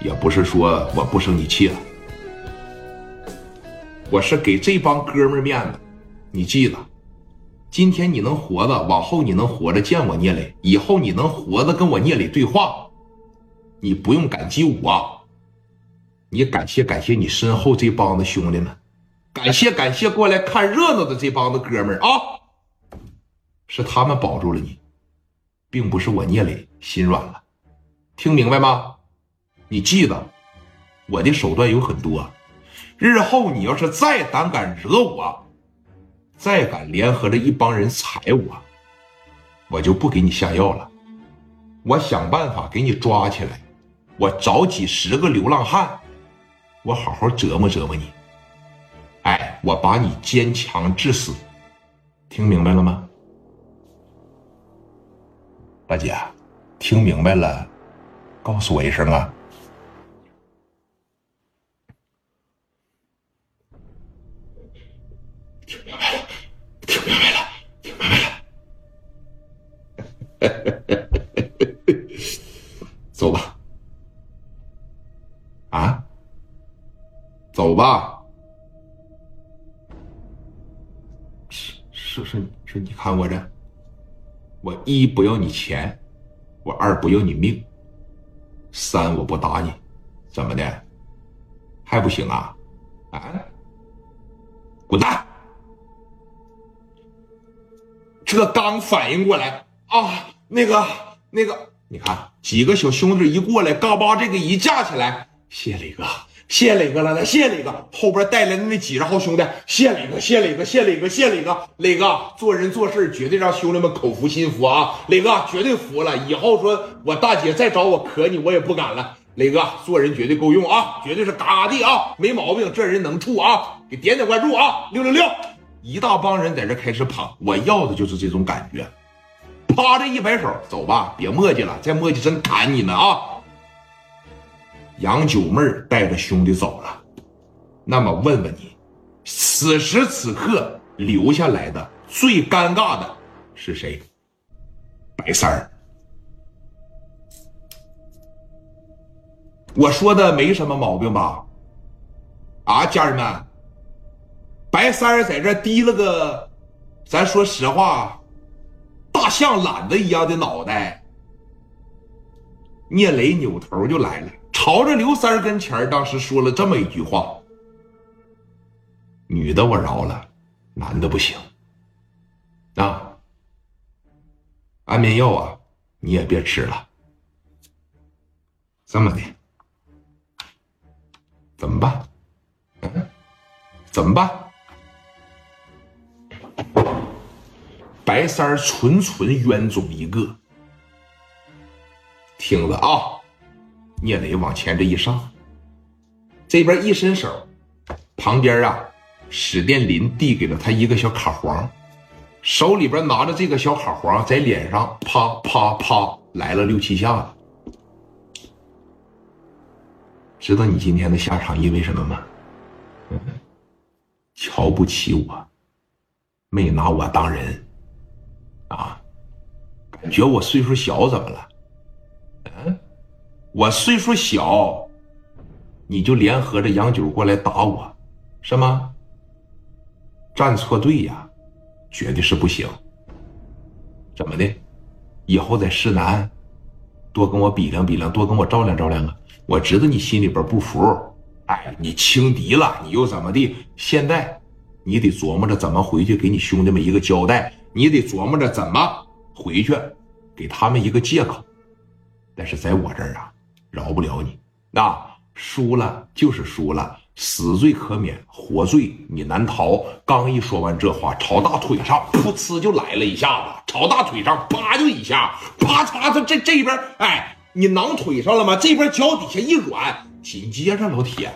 也不是说我不生你气了，我是给这帮哥们面子。你记得，今天你能活着，往后你能活着见我聂磊，以后你能活着跟我聂磊对话，你不用感激我，你感谢感谢你身后这帮子兄弟们，感谢感谢过来看热闹的这帮子哥们儿啊，是他们保住了你，并不是我聂磊心软了，听明白吗？你记得，我的手段有很多。日后你要是再胆敢惹我，再敢联合着一帮人踩我，我就不给你下药了。我想办法给你抓起来，我找几十个流浪汉，我好好折磨折磨你。哎，我把你坚强致死，听明白了吗？大姐，听明白了，告诉我一声啊。走吧，啊，走吧。是是是是，你看我这，我一不要你钱，我二不要你命，三我不打你，怎么的？还不行啊？啊？滚蛋！这刚反应过来啊，那个那个，你看几个小兄弟一过来，嘎巴这个一架起来，谢磊哥，谢磊哥了，来谢磊哥，后边带来的那几十号兄弟，谢磊哥，谢磊哥，谢磊哥，谢磊哥，磊哥做人做事绝对让兄弟们口服心服啊，磊哥绝对服了，以后说我大姐再找我磕你，我也不敢了，磊哥做人绝对够用啊，绝对是嘎嘎的啊，没毛病，这人能处啊，给点点关注啊，六六六。一大帮人在这开始捧，我要的就是这种感觉。趴着一摆手，走吧，别磨叽了，再磨叽真砍你们啊！杨九妹带着兄弟走了。那么问问你，此时此刻留下来的最尴尬的是谁？白三儿。我说的没什么毛病吧？啊，家人们。白三儿在这低了个，咱说实话，像懒子一样的脑袋。聂磊扭头就来了，朝着刘三儿跟前当时说了这么一句话：“女的我饶了，男的不行。啊，安眠药啊，你也别吃了。这么的，怎么办？怎么办？”白三儿纯纯冤种一个，听着啊！聂磊往前这一上，这边一伸手，旁边啊，史殿林递给了他一个小卡簧，手里边拿着这个小卡簧，在脸上啪啪啪来了六七下。知道你今天的下场因为什么吗？瞧不起我，没拿我当人。啊，感觉我岁数小怎么了？嗯，我岁数小，你就联合着杨九过来打我，是吗？站错队呀，绝对是不行。怎么的？以后在市南多跟我比量比量，多跟我照亮照亮啊！我知道你心里边不服，哎，你轻敌了，你又怎么的？现在你得琢磨着怎么回去给你兄弟们一个交代。你得琢磨着怎么回去，给他们一个借口。但是在我这儿啊，饶不了你。那输了就是输了，死罪可免，活罪你难逃。刚一说完这话，朝大腿上噗呲就来了一下子，朝大腿上啪就一下，啪嚓，他这这边，哎，你囊腿上了吗？这边脚底下一软，紧接着老铁